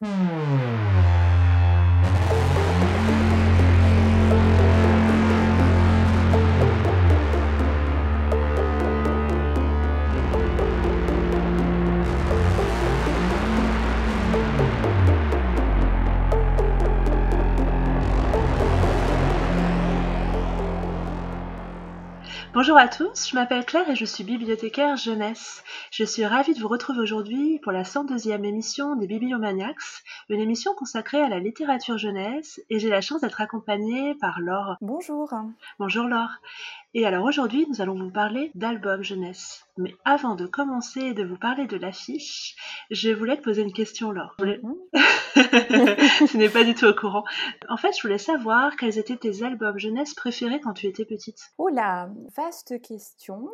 嗯。Bonjour à tous, je m'appelle Claire et je suis bibliothécaire jeunesse. Je suis ravie de vous retrouver aujourd'hui pour la 102e émission des Bibliomaniacs, une émission consacrée à la littérature jeunesse et j'ai la chance d'être accompagnée par Laure. Bonjour. Bonjour Laure. Et alors aujourd'hui, nous allons vous parler d'albums jeunesse. Mais avant de commencer et de vous parler de l'affiche, je voulais te poser une question, Laure. Mhm. tu n'es pas du tout au courant. En fait, je voulais savoir quels étaient tes albums jeunesse préférés quand tu étais petite. Oh là, vaste question.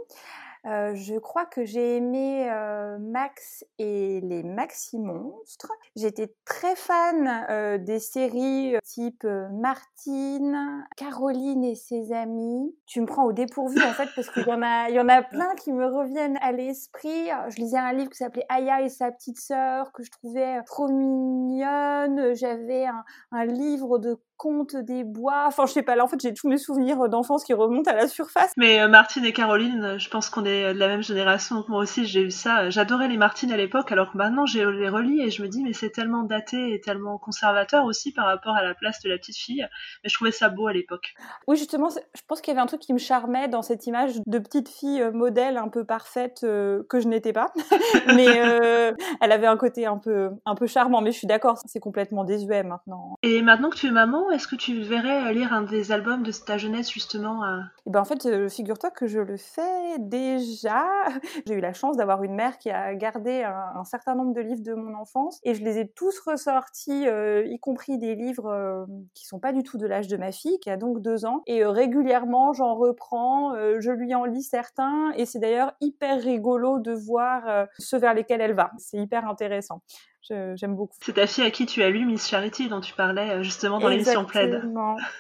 Euh, je crois que j'ai aimé euh, Max et les Maxi Monstres. J'étais très fan euh, des séries type Martine, Caroline et ses amis. Tu me prends au dépourvu en fait parce qu'il y en a, il y en a plein qui me reviennent à l'esprit. Je lisais un livre qui s'appelait Aya et sa petite sœur que je trouvais trop mignonne. J'avais un, un livre de contes des bois. Enfin, je sais pas, là, en fait, j'ai tous mes souvenirs d'enfance qui remontent à la surface. Mais Martine et Caroline, je pense qu'on est de la même génération. Moi aussi, j'ai eu ça. J'adorais les Martines à l'époque, alors que maintenant, je les relis et je me dis, mais c'est tellement daté et tellement conservateur aussi par rapport à la place de la petite fille. Mais je trouvais ça beau à l'époque. Oui, justement, je pense qu'il y avait un truc qui me charmait dans cette image de petite fille euh, modèle un peu parfaite euh, que je n'étais pas. mais euh, elle avait un côté un peu, un peu charmant. Mais je suis d'accord, c'est complètement désuet maintenant. Et maintenant que tu es maman, est-ce que tu verrais lire un des albums de ta jeunesse justement et eh ben En fait, figure-toi que je le fais déjà J'ai eu la chance d'avoir une mère qui a gardé un, certain nombre de livres de mon enfance et je les ai tous ressortis, euh, y compris des livres euh, qui sont pas du tout de l'âge de ma fille, qui a donc deux ans. Et euh, régulièrement, j'en reprends, je lui en lis certains et c'est d'ailleurs hyper rigolo de voir ceux vers lesquels elle va. C'est hyper intéressant j'aime beaucoup. C'est ta fille à qui tu as lu Miss Charity dont tu parlais euh, justement dans l'émission Plaid.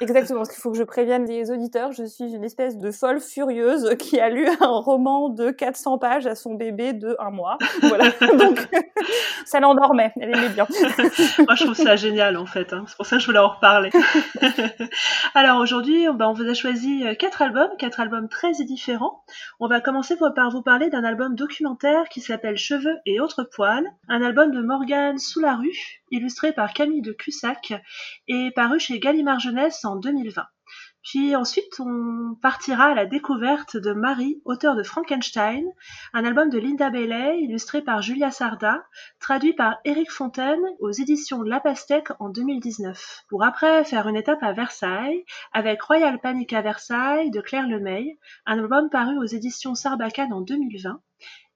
Exactement, parce qu'il faut que je prévienne les auditeurs, je suis une espèce de folle furieuse qui a lu un roman de 400 pages à son bébé de un mois. Voilà, donc ça l'endormait, elle aimait bien. Moi je trouve ça génial en fait, hein. c'est pour ça que je voulais en reparler. Alors aujourd'hui, ben, on vous a choisi euh, quatre albums, quatre albums très différents. On va commencer par vous parler d'un album documentaire qui s'appelle Cheveux et autres poils, un album de Morgan sous la rue, illustré par Camille de Cussac et paru chez Gallimard Jeunesse en 2020. Puis ensuite, on partira à la découverte de Marie, auteure de Frankenstein, un album de Linda Bailey, illustré par Julia Sarda, traduit par Éric Fontaine aux éditions La Pastèque en 2019. Pour après faire une étape à Versailles, avec Royal Panic à Versailles de Claire Lemay, un album paru aux éditions Sarbacane en 2020.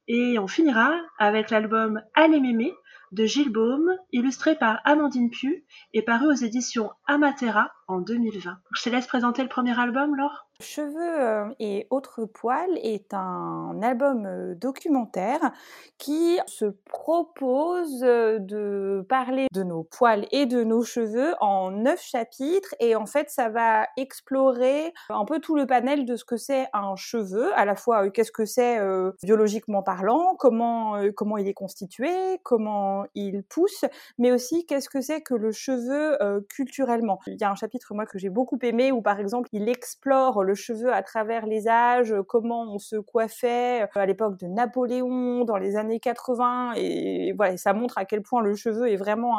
Et on finira avec l'album Allez mémé de Gilles Baume, illustré par Amandine Pugh et paru aux éditions Amatera en 2020. Je te laisse présenter le premier album, Laure? Cheveux euh, et autres poils est un album euh, documentaire qui se propose euh, de parler de nos poils et de nos cheveux en neuf chapitres et en fait ça va explorer un peu tout le panel de ce que c'est un cheveu, à la fois qu'est-ce que c'est biologiquement parlant, comment comment il est constitué, comment il pousse, mais aussi qu'est-ce que c'est que le cheveu culturellement. Il y a un chapitre moi que j'ai beaucoup aimé où par exemple il explore le cheveu à travers les âges, euh, comment on se coiffait euh, à l'époque de Napoléon, dans les années 80, et voilà, ça montre à quel point le cheveu est vraiment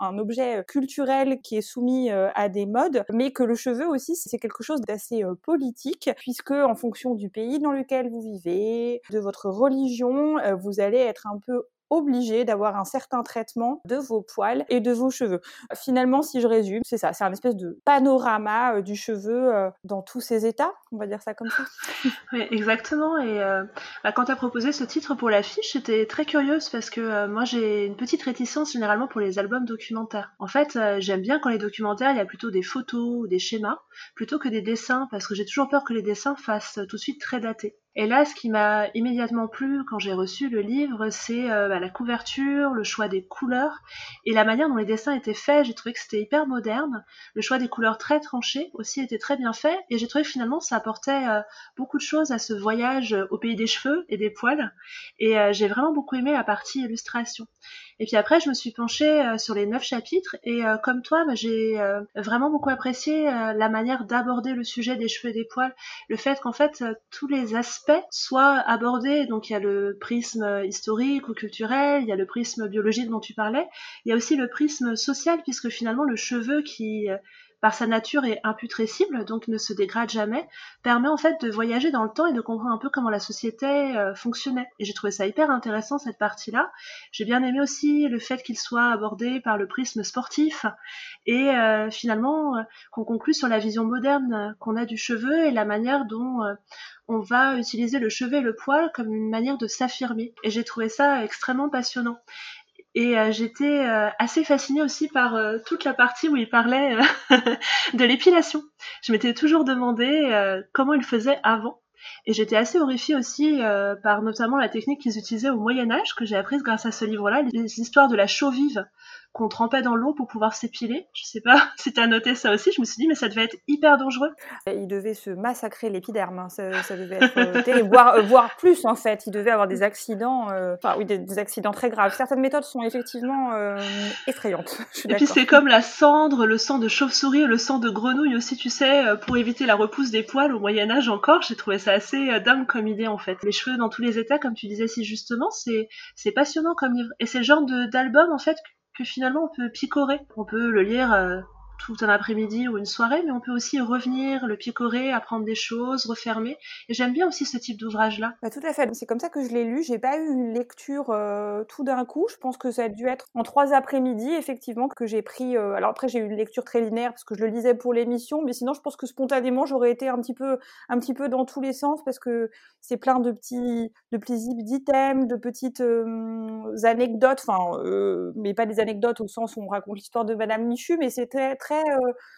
un, objet culturel qui est soumis euh, à des modes, mais que le cheveu aussi c'est quelque chose d'assez politique, puisque en fonction du pays dans lequel vous vivez, de votre religion, vous allez être un peu obligé d'avoir un certain traitement de vos poils et de vos cheveux. Finalement, si je résume, c'est ça, c'est un espèce de panorama euh, du cheveu euh, dans tous ses états, on va dire ça comme ça. oui, exactement. Et euh, bah, quand tu as proposé ce titre pour l'affiche, j'étais très curieuse parce que moi j'ai une petite réticence généralement pour les albums documentaires. En fait, j'aime bien quand les documentaires, il y a plutôt des photos des schémas plutôt que des dessins parce que j'ai toujours peur que les dessins fassent tout de suite très datés. Et là, ce qui m'a immédiatement plu quand j'ai reçu le livre, c'est euh, bah, la couverture, le choix des couleurs et la manière dont les dessins étaient faits. J'ai trouvé que c'était hyper moderne. Le choix des couleurs très tranchées aussi était très bien fait et j'ai trouvé que finalement ça apportait euh, beaucoup de choses à ce voyage au pays des cheveux et des poils. Et euh, j'ai vraiment beaucoup aimé la partie illustration. Et puis après, je me suis penchée euh, sur les neuf chapitres et euh, comme toi, bah, j'ai euh, vraiment beaucoup apprécié la manière d'aborder le sujet des cheveux et des poils, le fait qu'en fait tous les aspects soient abordés. Donc il y a le prisme historique ou culturel, il y a le prisme biologique dont tu parlais, il y a aussi le prisme social puisque finalement le cheveu qui par sa nature est imputrescible, donc ne se dégrade jamais, permet en fait de voyager dans le temps et de comprendre un peu comment la société euh, fonctionnait. Et j'ai trouvé ça hyper intéressant cette partie-là. J'ai bien aimé aussi le fait qu'il soit abordé par le prisme sportif et euh, finalement euh, qu'on conclut sur la vision moderne qu'on a du cheveu et la manière dont on va utiliser le cheveu et le poil comme une manière de s'affirmer. Et j'ai trouvé ça extrêmement passionnant. Et euh, j'étais euh, assez fascinée aussi par euh, toute la partie où il parlait de l'épilation. Je m'étais toujours demandé comment il faisait avant. Et j'étais assez horrifiée aussi par notamment la technique qu'ils utilisaient au Moyen Âge, que j'ai apprise grâce à ce livre-là, les histoires de la chaux vive qu'on trempait dans l'eau pour pouvoir s'épiler. Je sais pas si tu as noté ça aussi, je me suis dit mais ça devait être hyper dangereux. Il devait se massacrer l'épiderme, hein. ça, devait être euh, terrible, euh, voire, plus en fait, il devait avoir des accidents, euh, enfin oui, des, accidents très graves. Certaines méthodes sont effectivement effrayantes. Et puis c'est comme la cendre, le sang de chauve-souris, le sang de grenouille aussi, tu sais, pour éviter la repousse des poils au Moyen Âge encore. J'ai trouvé ça assez dingue comme idée en fait. Les cheveux dans tous les états, comme tu disais si justement, c'est passionnant comme livre. Et c'est le genre d'album en fait que finalement on peut picorer. On peut le lire euh, tout un après-midi ou une soirée, mais on peut aussi revenir, le picorer, apprendre des choses, refermer. Et j'aime bien aussi ce type d'ouvrage-là. Bah, tout à fait. C'est comme ça que je l'ai lu. J'ai pas eu une lecture euh, tout d'un coup. Je pense que ça a dû être en trois après-midi, effectivement, que j'ai pris. Euh, alors après, j'ai eu une lecture très linéaire parce que je le lisais pour l'émission, mais sinon, je pense que spontanément, j'aurais été un petit peu, un petit peu dans tous les sens parce que c'est plein de petits, de plaisirs d'items, de petites euh, anecdotes. Enfin, mais pas des anecdotes au sens où on raconte l'histoire de Madame Michu, mais c'était très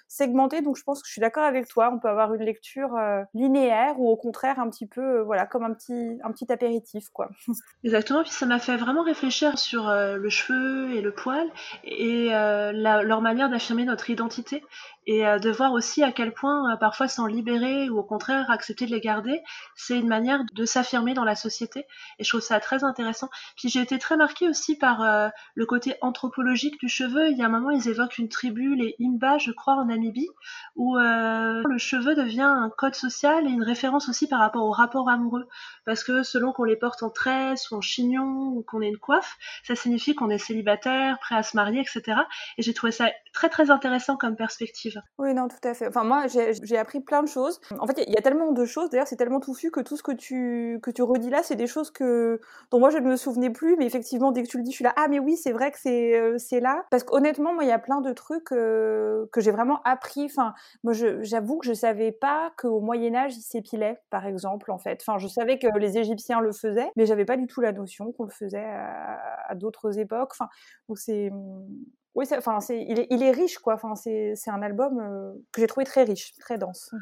segmenté, donc je pense que je suis d'accord avec toi. On peut avoir une lecture linéaire ou au contraire un petit peu, voilà, comme un petit, un petit apéritif, quoi. Exactement. Puis ça m'a fait vraiment réfléchir sur le cheveu et le poil et leur manière d'affirmer notre identité et euh, de voir aussi à quel point euh, parfois s'en libérer ou au contraire accepter de les garder, c'est une manière de s'affirmer dans la société et je trouve ça très intéressant. Puis j'ai été très marquée aussi par euh, le côté anthropologique du cheveu. Il y a un moment ils évoquent une tribu, les Imba, je crois, en Namibie, où le cheveu devient un code social et une référence aussi par rapport au rapport amoureux. Parce que selon qu'on les porte en tresse ou en chignon ou qu'on ait une coiffe, ça signifie qu'on est célibataire, prêt à se marier, etc. Et j'ai trouvé ça très très intéressant comme perspective. Oui, non, tout à fait. Enfin, moi, j'ai appris plein de choses. En fait, il y, a tellement de choses. D'ailleurs, c'est tellement touffu que tout ce que tu, que tu redis là, c'est des choses que, dont moi, je ne me souvenais plus. Mais effectivement, dès que tu le dis, je suis là. Ah, mais oui, c'est vrai que c'est euh, là. Parce qu'honnêtement, moi, il y a plein de trucs euh, que j'ai vraiment appris. Enfin, moi, j'avoue que je savais pas qu'au Moyen-Âge, ils s'épilaient, par exemple, en fait. Enfin, je savais que les Égyptiens le faisaient, mais j'avais pas du tout la notion qu'on le faisait à, d'autres époques. Enfin, c'est oui, enfin, il est, riche, quoi. Enfin, c'est un album euh, que j'ai trouvé très riche, très dense.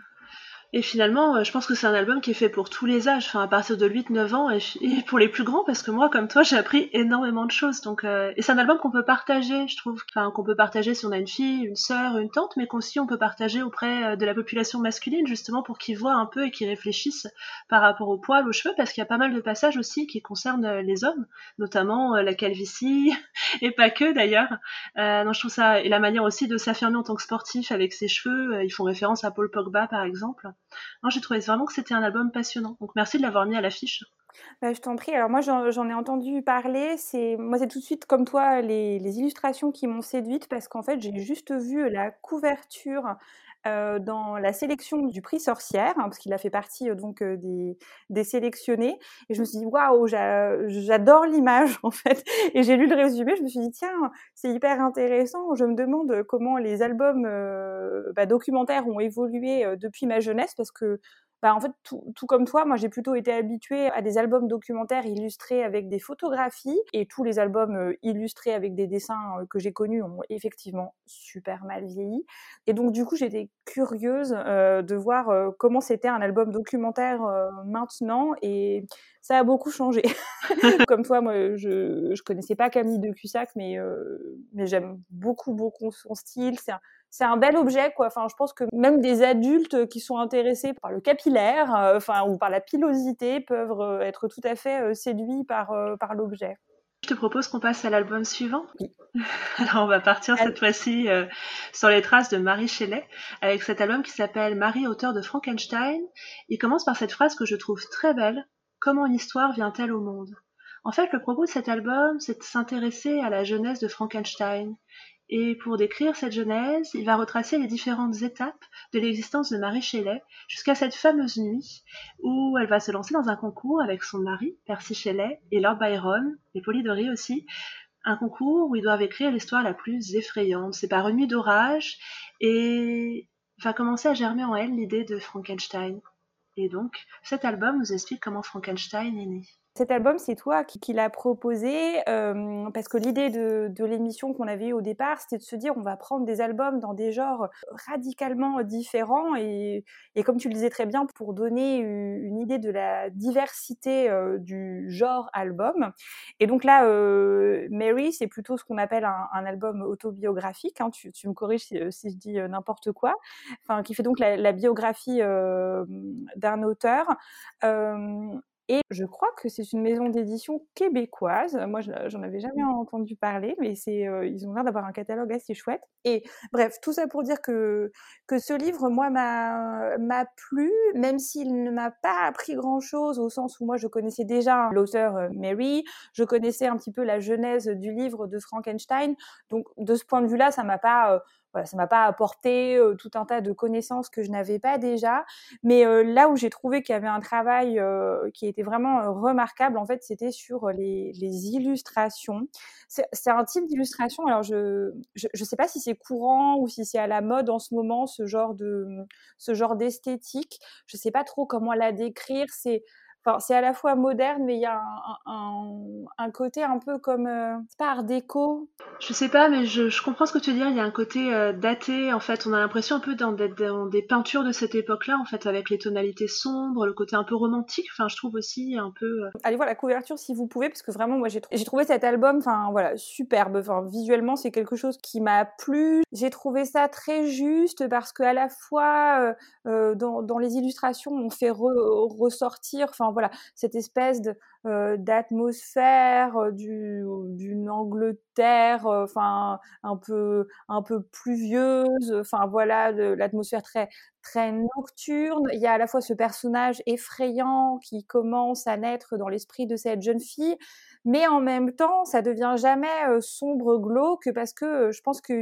Et finalement, euh, je pense que c'est un album qui est fait pour tous les âges, enfin à partir de 8-9 ans et, pour les plus grands, parce que moi, comme toi, j'ai appris énormément de choses. Donc, euh, et c'est un album qu'on peut partager, je trouve, enfin qu'on peut partager si on a une fille, une sœur, une tante, mais qu'aussi on peut partager auprès euh, de la population masculine, justement pour qu'ils voient un peu et qu'ils réfléchissent par rapport aux poils, aux cheveux, parce qu'il y a pas mal de passages aussi qui concernent les hommes, notamment la calvitie et pas que d'ailleurs. Euh, non, je trouve ça et la manière aussi de s'affirmer en tant que sportif avec ses cheveux. ils font référence à Paul Pogba par exemple. Non, j'ai trouvé vraiment que c'était un album passionnant. Donc merci de l'avoir mis à l'affiche. Bah, je t'en prie. Alors moi, j'en ai entendu parler. C'est moi, c'est tout de suite comme toi les, illustrations qui m'ont séduite parce qu'en fait, j'ai juste vu la couverture euh, dans la sélection du prix Sorcière, hein, parce qu'il a fait partie euh, donc euh, des, sélectionnés. Et je me suis dit waouh, j'adore l'image en fait. Et j'ai lu le résumé, je me suis dit tiens, c'est hyper intéressant. Je me demande comment les albums bah, documentaires ont évolué depuis ma jeunesse, parce que bah, en fait, tout, tout, comme toi, moi j'ai plutôt été habituée à des albums documentaires illustrés avec des photographies et tous les albums euh, illustrés avec des dessins euh, que j'ai connus ont effectivement super mal vieilli. Et donc du coup, j'étais curieuse euh, de voir euh, comment c'était un album documentaire maintenant et ça a beaucoup changé. comme toi, moi je, je connaissais pas Camille de Cussac, mais, mais j'aime beaucoup beaucoup son style. C'est un, c'est un bel objet, quoi. Enfin, je pense que même des adultes qui sont intéressés par le capillaire, euh, enfin, ou par la pilosité, peuvent euh, être tout à fait euh, séduits par, par l'objet. Je te propose qu'on passe à l'album suivant. Alors on va partir cette fois-ci sur les traces de Marie Shelley avec cet album qui s'appelle Marie, auteur de Frankenstein. Il commence par cette phrase que je trouve très belle. Comment une histoire vient-elle au monde? En fait, le propos de cet album, c'est de s'intéresser à la jeunesse de Frankenstein et pour décrire cette genèse, il va retracer les différentes étapes de l'existence de Marie Shelley jusqu'à cette fameuse nuit où elle va se lancer dans un concours avec son mari, Percy Shelley, et Lord Byron, et Polidori aussi, un concours où ils doivent écrire l'histoire la plus effrayante. C'est par une nuit d'orage et va commencer à germer en elle l'idée de Frankenstein. Et donc, cet album nous explique comment Frankenstein est né. Cet album, c'est toi qui, qui l'as proposé euh, parce que l'idée de, l'émission qu'on avait eue au départ, c'était de se dire on va prendre des albums dans des genres radicalement différents et, comme tu le disais très bien, pour donner une idée de la diversité euh, du genre album. Et donc là, euh, Mary, c'est plutôt ce qu'on appelle un, album autobiographique. Hein, tu, me corriges si, je dis n'importe quoi. Enfin, qui fait donc la biographie d'un auteur. Et je crois que c'est une maison d'édition québécoise. Moi, j'en avais jamais mmh. entendu parler, mais c'est, euh, ils ont l'air d'avoir un catalogue assez chouette. Et bref, tout ça pour dire que, que ce livre, moi, m'a, m'a plu, même s'il ne m'a pas appris grand chose au sens où moi, je connaissais déjà l'auteur euh, Mary, je connaissais un petit peu la genèse du livre de Frankenstein. Donc, de ce point de vue-là, ça m'a pas, euh, voilà, ça m'a pas apporté tout un tas de connaissances que je n'avais pas déjà. Mais là où j'ai trouvé qu'il y avait un travail qui était vraiment remarquable, en fait, c'était sur les, illustrations. C'est un type d'illustration. Alors, je je sais pas si c'est courant ou si c'est à la mode en ce moment ce genre de ce genre d'esthétique. Je sais pas trop comment la décrire. C'est c'est à la fois moderne, mais il y a un, côté un peu comme, euh, c'est pas art déco. Je sais pas, mais je, comprends ce que tu veux dire. Il y a un côté euh, daté. En fait, on a l'impression un peu d'être dans, des peintures de cette époque-là, en fait, avec les tonalités sombres, le côté un peu romantique. Enfin, je trouve aussi un peu. Euh, Allez voir la couverture si vous pouvez, parce que vraiment, moi, j'ai, j'ai trouvé cet album, enfin, voilà, superbe. Enfin, visuellement, c'est quelque chose qui m'a plu. J'ai trouvé ça très juste parce qu'à la fois, dans, dans, les illustrations, on fait ressortir, enfin, voilà, cette espèce de, d'atmosphère euh, du, d'une Angleterre, euh, enfin un peu un peu pluvieuse, enfin voilà l'atmosphère très très nocturne. Il y a à la fois ce personnage effrayant qui commence à naître dans l'esprit de cette jeune fille, mais en même temps, ça devient jamais sombre glauque parce que je pense que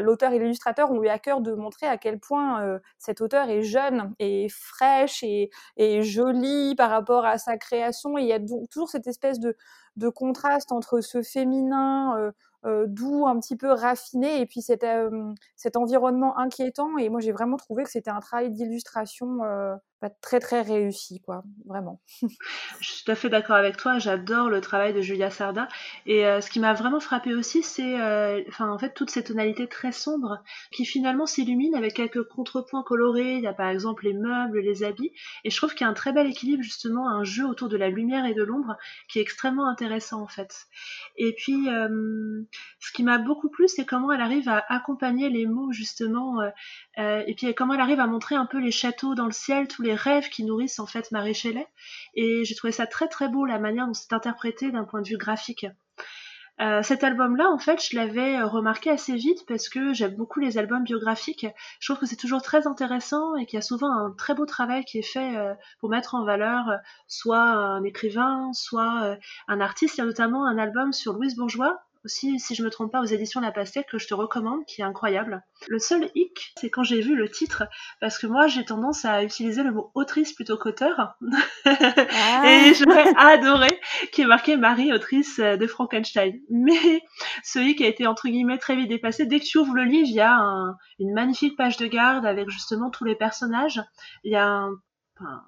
l'auteur et l'illustrateur ont eu à cœur de montrer à quel point cet auteur est jeune et fraîche et jolie par rapport à sa création. Et il y a toujours cette espèce de, contraste entre ce féminin euh, doux, un petit peu raffiné, et puis cet, euh, cet environnement inquiétant. Et moi, j'ai vraiment trouvé que c'était un travail d'illustration euh, très très réussi, quoi, vraiment. Je suis tout à fait d'accord avec toi. J'adore le travail de Julia Sarda. Et ce qui m'a vraiment frappé aussi, c'est, enfin, en fait, toutes ces tonalités très sombres qui finalement s'illuminent avec quelques contrepoints colorés. Il y a par exemple les meubles, les habits. Et je trouve qu'il y a un très bel équilibre, justement, un jeu autour de la lumière et de l'ombre qui est extrêmement intéressant en fait. Et puis, ce qui m'a beaucoup plu, c'est comment elle arrive à accompagner les mots justement, euh, euh, et puis comment elle arrive à montrer un peu les châteaux dans le ciel, tous les rêves qui nourrissent en fait Marie Shelley. Et j'ai trouvé ça très très beau la manière dont c'est interprété d'un point de vue graphique. Euh, cet album-là, en fait, je l'avais remarqué assez vite parce que j'aime beaucoup les albums biographiques. Je trouve que c'est toujours très intéressant et qu'il y a souvent un très beau travail qui est fait pour mettre en valeur soit un écrivain, soit un artiste. Il y a notamment un album sur Louise Bourgeois aussi, si je me trompe pas, aux éditions La Pastèque que je te recommande, qui est incroyable. Le seul hic, c'est quand j'ai vu le titre, parce que moi j'ai tendance à utiliser le mot autrice plutôt qu'auteur, ah. et j'aurais adoré qui est marqué Marie, autrice de Frankenstein. Mais ce hic a été entre guillemets très vite dépassé. Dès que tu ouvres le livre, il y a une magnifique page de garde avec justement tous les personnages. Il y a un,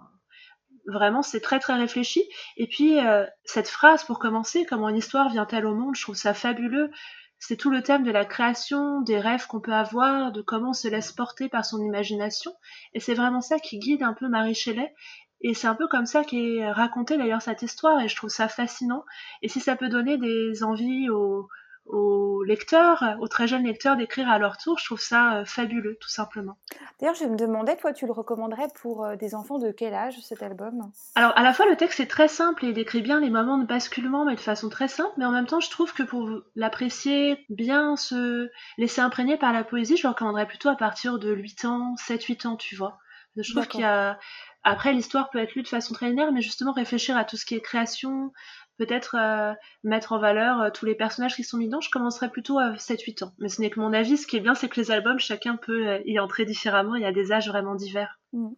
vraiment c'est très très réfléchi. Et puis euh, cette phrase pour commencer, comment une histoire vient-elle au monde, je trouve ça fabuleux. C'est tout le thème de la création, des rêves qu'on peut avoir, de comment on se laisse porter par son imagination. Et c'est vraiment ça qui guide un peu Marie Shelley. Et c'est un peu comme ça qu'est racontée d'ailleurs cette histoire et je trouve ça fascinant. Et si ça peut donner des envies aux, aux lecteurs, aux très jeunes lecteurs d'écrire à leur tour. Je trouve ça fabuleux, tout simplement. D'ailleurs, je me demandais, toi, tu le recommanderais pour des enfants de quel âge cet album? Alors, à la fois, le texte est très simple et il décrit bien les moments de basculement, mais de façon très simple. Mais en même temps, je trouve que pour l'apprécier, bien se laisser imprégner par la poésie, je le recommanderais plutôt à partir de 8 ans, 7-8 ans, tu vois. Je trouve qu'il y a après, l'histoire peut être lue de façon très linéaire, mais justement réfléchir à tout ce qui est création, peut-être euh, mettre en valeur euh, tous les personnages qui sont mis dedans, je commencerai plutôt à 7-8 ans. Mais ce n'est que mon avis. Ce qui est bien, c'est que les albums, chacun peut euh, y entrer différemment. Il y a des âges vraiment divers. Mm.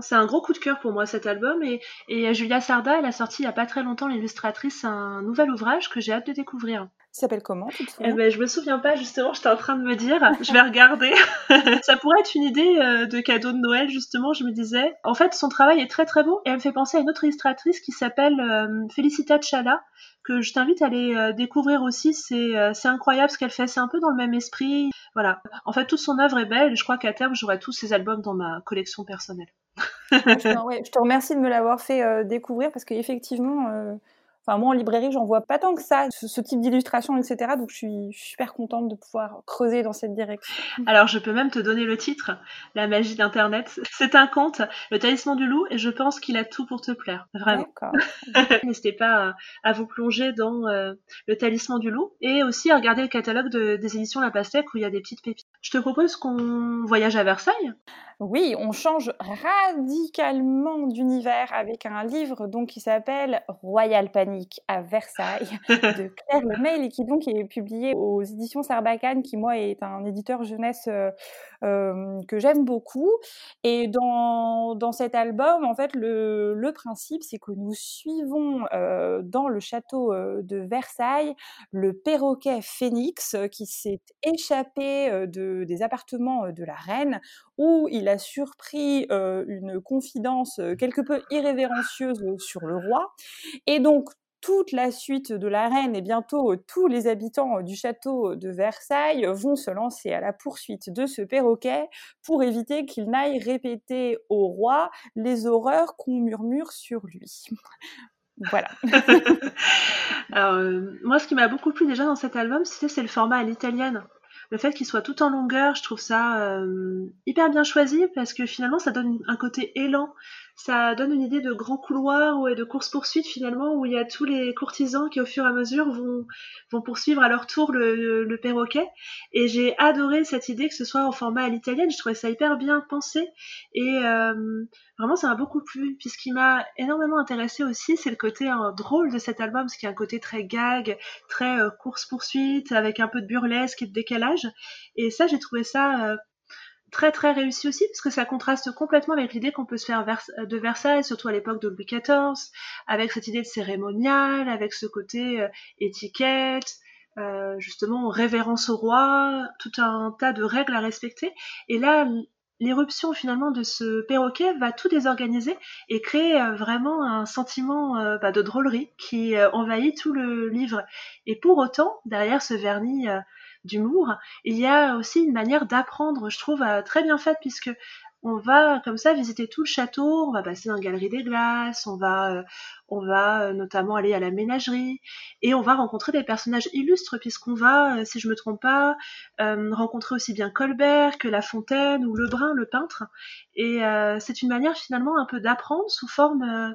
C'est un gros coup de cœur pour moi cet album et, et Julia Sarda, elle a sorti il y a pas très longtemps l'illustratrice un nouvel ouvrage que j'ai hâte de découvrir. Il s'appelle comment eh ben, Je me souviens pas justement, j'étais en train de me dire, je vais regarder. ça pourrait être une idée euh, de cadeau de Noël justement, je me disais. En fait, son travail est très très beau et elle me fait penser à une autre illustratrice qui s'appelle euh, Felicita Chala, que je t'invite à aller euh, découvrir aussi. C'est incroyable ce qu'elle fait, c'est un peu dans le même esprit. Voilà. En fait, toute son œuvre est belle et je crois qu'à terme, j'aurai tous ses albums dans ma collection personnelle. Je, te, remercie de me l'avoir fait découvrir parce qu'effectivement, Enfin, moi, en librairie, j'en vois pas tant que ça, ce, type d'illustration, etc. Donc, je suis, super contente de pouvoir creuser dans cette direction. Alors, je peux même te donner le titre, La magie d'Internet. C'est un conte, Le talisman du loup, et je pense qu'il a tout pour te plaire. Vraiment. N'hésitez pas à, vous plonger dans euh, Le talisman du loup et aussi à regarder le catalogue des éditions La Pastèque où il y a des petites pépites. Je te propose qu'on voyage à Versailles. Oui, on change radicalement d'univers avec un livre donc qui s'appelle Royal À Versailles de Claire Lemail et qui donc est publié aux éditions Sarbacane qui moi est un éditeur jeunesse euh, euh, que j'aime beaucoup. Et dans, dans cet album, en fait, le, le principe c'est que nous suivons euh, dans le château de Versailles le perroquet Phénix qui s'est échappé de, des appartements de la reine où il a surpris une confidence quelque peu irrévérencieuse sur le roi. Et donc, toute la suite de la reine et bientôt tous les habitants du château de Versailles vont se lancer à la poursuite de ce perroquet pour éviter qu'il n'aille répéter au roi les horreurs qu'on murmure sur lui. Voilà. moi, ce qui m'a beaucoup plu déjà dans cet album, c'est le format à l'italienne le fait qu'il soit tout en longueur, je trouve ça euh, hyper bien choisi parce que finalement ça donne un côté élan ça donne une idée de grand couloir et de course-poursuite finalement où il y a tous les courtisans qui au fur et à mesure vont, vont poursuivre à leur tour le, le, perroquet. Et j'ai adoré cette idée que ce soit en format à l'italienne, je trouvais ça hyper bien pensé et euh, vraiment ça m'a beaucoup plu. Puis ce qui m'a énormément intéressé aussi, c'est le côté euh, drôle de cet album, parce qu'il y a un côté très gag, très euh, course-poursuite, avec un peu de burlesque et de décalage. Et ça, j'ai trouvé ça très très réussi aussi parce que ça contraste complètement avec l'idée qu'on peut se faire de Versailles, surtout à l'époque de Louis XIV, avec cette idée de cérémonial, avec ce côté euh, étiquette, euh, justement révérence au roi, tout un tas de règles à respecter. Et là, l'éruption finalement de ce perroquet va tout désorganiser et créer euh, vraiment un sentiment bah, de drôlerie qui envahit tout le livre. Et pour autant, derrière ce vernis d'humour, il y a aussi une manière d'apprendre, je trouve, euh, très bien faite, puisque on va comme ça visiter tout le château, on va passer dans la galerie des glaces, on va, euh, on va euh, notamment aller à la ménagerie et on va rencontrer des personnages illustres puisqu'on va, si je me trompe pas, rencontrer aussi bien Colbert que La Fontaine ou Lebrun, le peintre. Et c'est une manière finalement un peu d'apprendre sous forme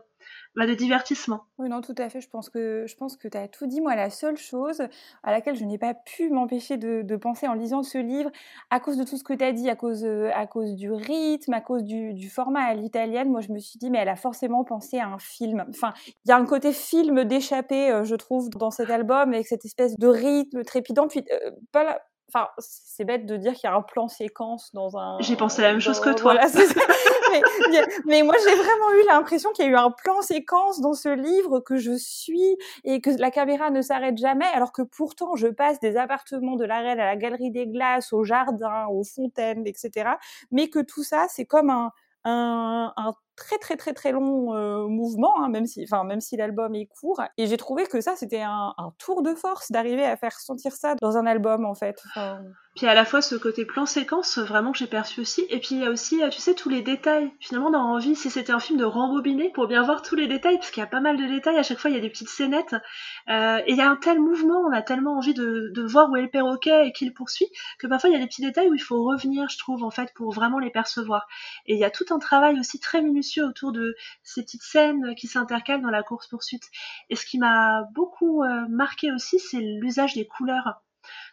bah, de divertissement. Oui, non, tout à fait. Je pense que, que tu as tout dit. Moi, la seule chose à laquelle je n'ai pas pu m'empêcher de, penser en lisant ce livre, à cause de tout ce que tu as dit, à cause, euh, à cause du rythme, à cause du, format à l'italienne, moi, je me suis dit, mais elle a forcément pensé à un film. Enfin, il y a un côté film d'échappée, euh, je trouve, dans cet album, avec cette espèce de rythme trépidant. Puis, euh, pas, Enfin, c'est bête de dire qu'il y a un plan séquence dans un. J'ai pensé la même chose que toi. mais, moi, j'ai vraiment eu l'impression qu'il y a eu un plan séquence dans ce livre que je suis et que la caméra ne s'arrête jamais, alors que pourtant, je passe des appartements de la reine à la galerie des glaces, au jardin, aux fontaines, etc. Mais que tout ça, c'est comme un, un, un très très très très long mouvement, hein, même si, enfin même si l'album est court. Et j'ai trouvé que ça c'était un, tour de force d'arriver à faire sentir ça dans un album en fait. Puis à la fois ce côté plan séquence vraiment que j'ai perçu aussi. Et puis il y a aussi, tu sais, tous les détails. Finalement, on a envie, si c'était un film de rembobiner pour bien voir tous les détails, parce qu'il y a pas mal de détails. À chaque fois, il y a des petites scénettes. Euh, et il y a un tel mouvement, on a tellement envie de, de voir où est le perroquet et qui le poursuit, que parfois il y a des petits détails où il faut revenir, je trouve, en fait, pour vraiment les percevoir. Et il y a tout un travail aussi très minutieux autour de ces petites scènes qui s'intercalent dans la course-poursuite. Et ce qui m'a beaucoup euh, marqué aussi, c'est l'usage des couleurs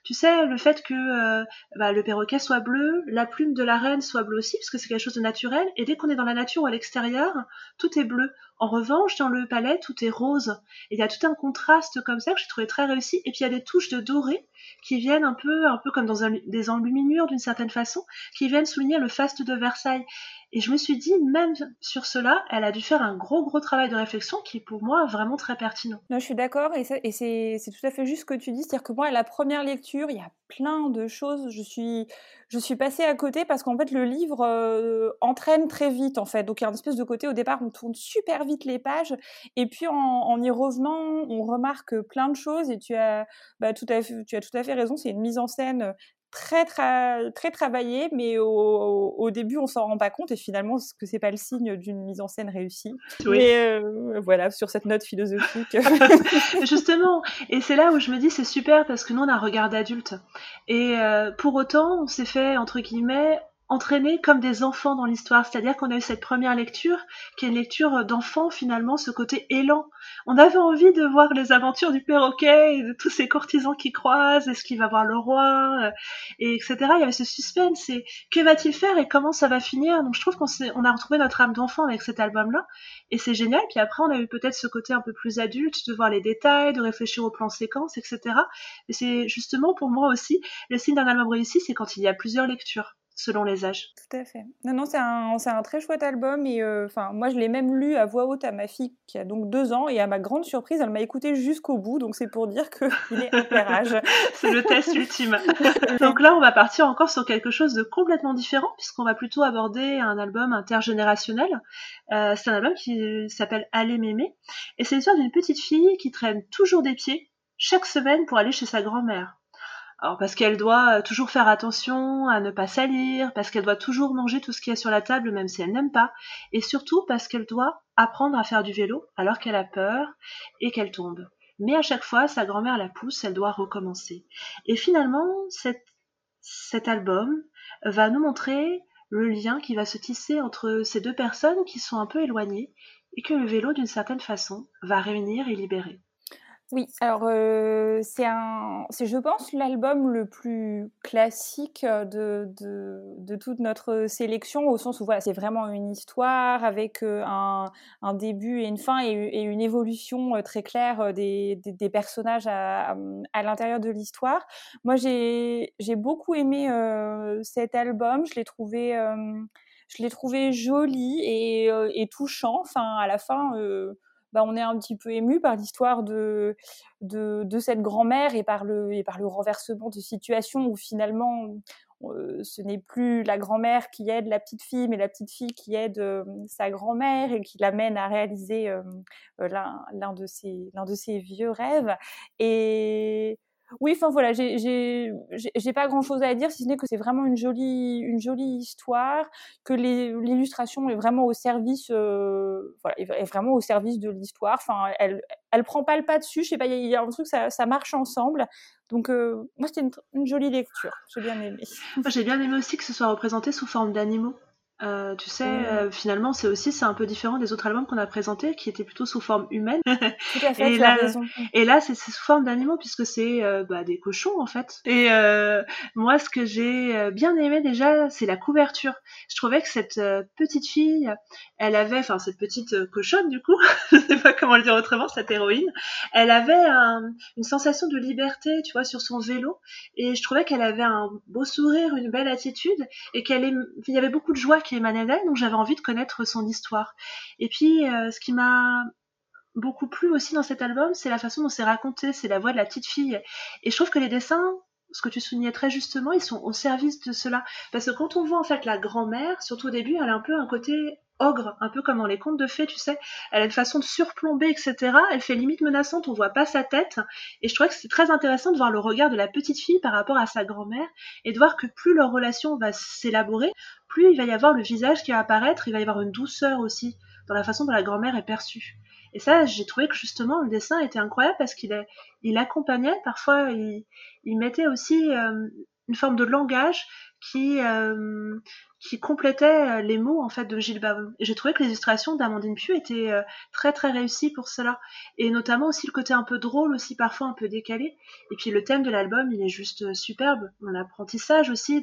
tu sais, le fait que euh, bah, le perroquet soit bleu, la plume de la reine soit bleue aussi, parce que c'est quelque chose de naturel, et dès qu'on est dans la nature ou à l'extérieur, tout est bleu. En revanche, dans le palais, tout est rose. Et il y a tout un contraste comme ça que j'ai trouvé très réussi. Et puis il y a des touches de doré qui viennent un peu, un peu comme dans des enluminures d'une certaine façon, qui viennent souligner le faste de Versailles. Et je me suis dit, même sur cela, elle a dû faire un gros, gros travail de réflexion qui est pour moi vraiment très pertinent. Non, je suis d'accord, et c'est tout à fait juste ce que tu dis. C'est-à-dire que moi, la première lecture, il y a plein de choses. Je suis, je suis passée à côté parce qu'en fait, le livre euh, entraîne très vite, en fait. Donc, il y a une espèce de côté, au départ, on tourne super vite les pages, et puis en, y revenant, on remarque plein de choses, et tu as, bah, tout, à fait, tu as tout à fait raison, c'est une mise en scène très, très, très travaillé, mais au, début, on s'en rend pas compte et finalement, ce que c'est pas le signe d'une mise en scène réussie. Oui. Mais euh, voilà, sur cette note philosophique. Justement, et c'est là où je me dis c'est super parce que nous on a regardé adulte et euh, pour autant on s'est fait entre guillemets entraînés comme des enfants dans l'histoire. C'est-à-dire qu'on a eu cette première lecture, qui est une lecture d'enfant finalement, ce côté élan. On avait envie de voir les aventures du perroquet et de tous ces courtisans qui croisent, est-ce qu'il va voir le roi, euh, et etc. Il y avait ce suspense, et que va-t-il faire et comment ça va finir? Donc je trouve qu'on on a retrouvé notre âme d'enfant avec cet album-là, et c'est génial. Puis après, on a eu peut-être ce côté un peu plus adulte, de voir les détails, de réfléchir au plan séquence, etc. Et c'est justement pour moi aussi, le signe d'un album réussi, c'est quand il y a plusieurs lectures selon les âges. Tout à fait. Non, non, c'est un, un, très chouette album et euh, enfin, moi je l'ai même lu à voix haute à ma fille qui a donc deux ans et à ma grande surprise, elle m'a écouté jusqu'au bout, donc c'est pour dire qu'il est âge. c'est le test ultime. donc là, on va partir encore sur quelque chose de complètement différent puisqu'on va plutôt aborder un album intergénérationnel. Euh, c'est un album qui s'appelle Aller m'aimer et c'est l'histoire d'une petite fille qui traîne toujours des pieds chaque semaine pour aller chez sa grand-mère. Alors parce qu'elle doit euh, toujours faire attention à ne pas salir, parce qu'elle doit toujours manger tout ce qu'il y a sur la table même si elle n'aime pas, et surtout parce qu'elle doit apprendre à faire du vélo alors qu'elle a peur et qu'elle tombe. Mais à chaque fois, sa grand-mère la pousse, elle doit recommencer. Et finalement, cet album va nous montrer le lien qui va se tisser entre ces deux personnes qui sont un peu éloignées et que le vélo, d'une certaine façon, va réunir et libérer. Oui, alors euh, c'est un, c'est je pense l'album le plus classique de, de, de, toute notre sélection au sens où voilà c'est vraiment une histoire avec euh, un, un, début et une fin et, une évolution euh, très claire des, des, personnages à, à l'intérieur de l'histoire. Moi j'ai j'ai beaucoup aimé cet album, je l'ai trouvé je l'ai trouvé joli et, et touchant. Enfin à la fin bah, on est un petit peu ému par l'histoire de, de, cette grand-mère et par, le, et par le renversement de situation où finalement euh, ce n'est plus la grand-mère qui aide la petite fille, mais la petite fille qui aide euh, sa grand-mère et qui l'amène à réaliser euh, l'un de, ses, de ses vieux rêves. Et oui, enfin voilà, j'ai pas grand chose à dire, si ce n'est que c'est vraiment une jolie, une jolie histoire, que l'illustration est vraiment au service, euh, voilà, est vraiment au service de l'histoire. Enfin, elle, elle prend pas le pas dessus. Je sais pas, il y, a un truc, ça, ça marche ensemble. Donc euh, moi, c'était une, une, jolie lecture. J'ai bien aimé. J'ai bien aimé aussi que ce soit représenté sous forme d'animaux. Euh, tu sais, euh, finalement, c'est aussi c'est un peu différent des autres albums qu'on a présentés, qui étaient plutôt sous forme humaine. Tout à fait, et, là, et là, c'est sous forme d'animaux puisque c'est euh, bah, des cochons en fait. Et moi, ce que j'ai bien aimé déjà, c'est la couverture. Je trouvais que cette petite fille, elle avait, enfin cette petite cochonne du coup, je sais pas comment le dire autrement, cette héroïne, elle avait une sensation de liberté, tu vois, sur son vélo. Et je trouvais qu'elle avait un beau sourire, une belle attitude, et qu'elle, il y avait beaucoup de joie qui émanait d'elle, donc j'avais envie de connaître son histoire. Et puis, euh, ce qui m'a beaucoup plu aussi dans cet album, c'est la façon dont c'est raconté, c'est la voix de la petite fille. Et je trouve que les dessins, ce que tu soulignais très justement, ils sont au service de cela. Parce que quand on voit en fait la grand-mère, surtout au début, elle a un peu un côté ogre, un peu comme dans les contes de fées, tu sais. Elle a une façon de surplomber, etc. Elle fait limite menaçante, on voit pas sa tête. Et je trouvais que c'est très intéressant de voir le regard de la petite fille par rapport à sa grand-mère et de voir que plus leur relation va s'élaborer, plus il va y avoir le visage qui va apparaître, il va y avoir une douceur aussi dans la façon dont la grand-mère est perçue. Et ça, j'ai trouvé que justement le dessin était incroyable parce qu'il il accompagnait, parfois il, mettait aussi euh, une forme de langage qui, euh, qui complétait euh, les mots en fait de Gilles Baron. J'ai trouvé que les illustrations d'Amandine Pieux étaient euh, très très réussies pour cela. Et notamment aussi le côté un peu drôle, aussi parfois un peu décalé. Et puis le thème de l'album, il est juste euh, superbe. L'apprentissage aussi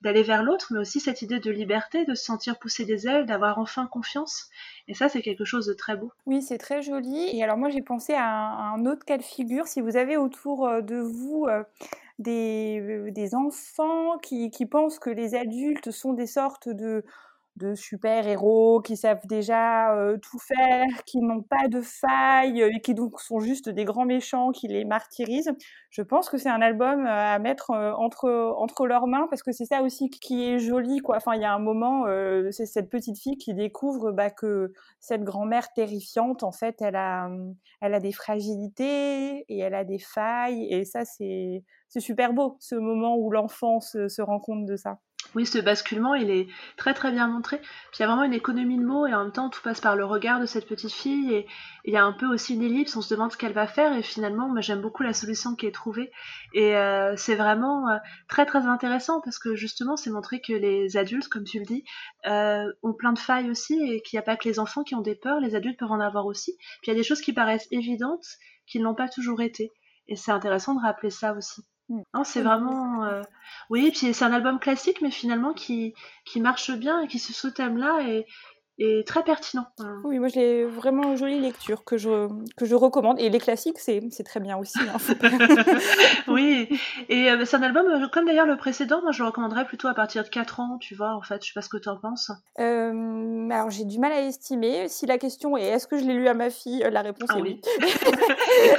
d'aller vers l'autre, mais aussi cette idée de liberté, de se sentir pousser des ailes, d'avoir enfin confiance. Et ça, c'est quelque chose de très beau. Oui, c'est très joli. Et alors moi, j'ai pensé à un, autre cas de figure. Si vous avez autour de vous des, des enfants qui, pensent que les adultes sont des sortes de, de super-héros qui savent déjà euh, tout faire, qui n'ont pas de failles et qui donc sont juste des grands méchants qui les martyrisent. Je pense que c'est un album à mettre euh, entre, entre leurs mains parce que c'est ça aussi qui est joli. Quoi. Enfin, il y a un moment, euh, c'est cette petite fille qui découvre bah, que cette grand-mère terrifiante, en fait, elle a, elle a des fragilités et elle a des failles. Et ça, c'est super beau, ce moment où l'enfant se rend compte de ça. Oui, ce basculement, il est très très bien montré. Puis il y a vraiment une économie de mots et en même temps tout passe par le regard de cette petite fille et il y a un peu aussi une ellipse, on se demande ce qu'elle va faire et finalement, moi j'aime beaucoup la solution qui est trouvée et euh, c'est vraiment euh, très très intéressant parce que justement c'est montré que les adultes, comme tu le dis, euh, ont plein de failles aussi et qu'il n'y a pas que les enfants qui ont des peurs, les adultes peuvent en avoir aussi. Puis il y a des choses qui paraissent évidentes qui ne l'ont pas toujours été et c'est intéressant de rappeler ça aussi. Mmh. Non, c'est vraiment. Euh... Oui, puis c'est un album classique, mais finalement qui, qui marche bien et qui, sur ce thème-là, est, est très pertinent. Oui, moi, j'ai vraiment jolie lecture que je, que je recommande. Et les classiques, c'est très bien aussi. Hein, oui, et euh, c'est un album, euh, comme d'ailleurs le précédent, moi, je le recommanderais plutôt à partir de 4 ans, tu vois, en fait. Je sais pas ce que tu en penses. Euh, alors, j'ai du mal à estimer. Si la question est est-ce que je l'ai lu à ma fille, la réponse ah est oui.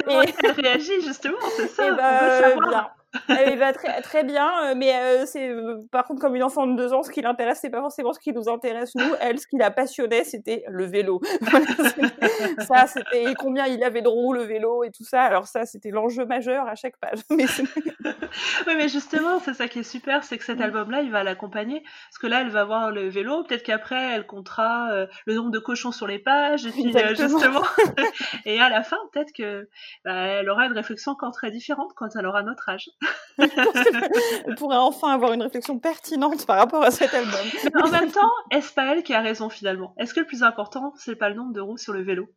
et... elle réagit, justement, c'est ça. Eh bah, bien. Elle va très, très bien, euh, mais euh, c'est euh, par contre comme une enfant de deux ans, ce qui l'intéresse, c'est pas forcément ce qui nous intéresse nous. Elle, ce qui la passionnait, c'était le vélo. ça, c'était combien il avait de roues le vélo et tout ça. Alors ça, c'était l'enjeu majeur à chaque page. Mais oui, mais justement, c'est ça qui est super, c'est que cet mm. album-là, il va l'accompagner, parce que là, elle va voir le vélo. Peut-être qu'après, elle comptera le nombre de cochons sur les pages, et puis justement, et à la fin, peut-être que bah, elle aura une réflexion encore très différente quand elle aura notre âge. Elle pourrait enfin avoir une réflexion pertinente par rapport à cet album. en même temps, est-ce pas elle qui a raison finalement? Est-ce que le plus important, c'est pas le nombre de roues sur le vélo?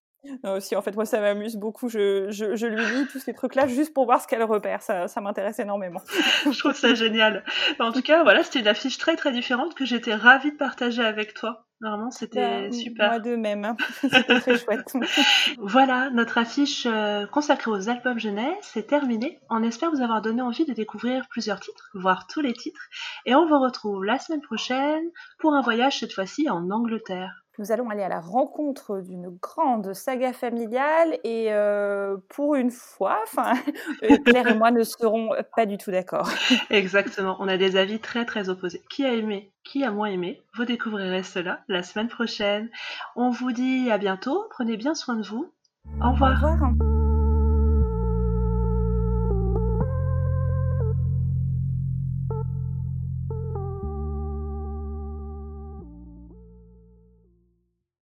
Aussi, en fait, moi, ça m'amuse beaucoup. Je, je, lui lis tous ces trucs-là juste pour voir ce qu'elle repère. Ça, ça m'intéresse énormément. je trouve ça génial. En tout cas, voilà, c'était une affiche très, très différente que j'étais ravie de partager avec toi. Vraiment, c'était bah, super. Moi de même. Hein. C'était très chouette. voilà, notre affiche euh, consacrée aux albums jeunesse est terminée. On espère vous avoir donné envie de découvrir plusieurs titres, voire tous les titres. Et on vous retrouve la semaine prochaine pour un voyage cette fois-ci en Angleterre nous allons aller à la rencontre d'une grande saga familiale et euh, pour une fois, euh, Claire et moi ne serons pas du tout d'accord. Exactement, on a des avis très très opposés. Qui a aimé, qui a moins aimé Vous découvrirez cela la semaine prochaine. On vous dit à bientôt, prenez bien soin de vous. Au revoir. Au revoir.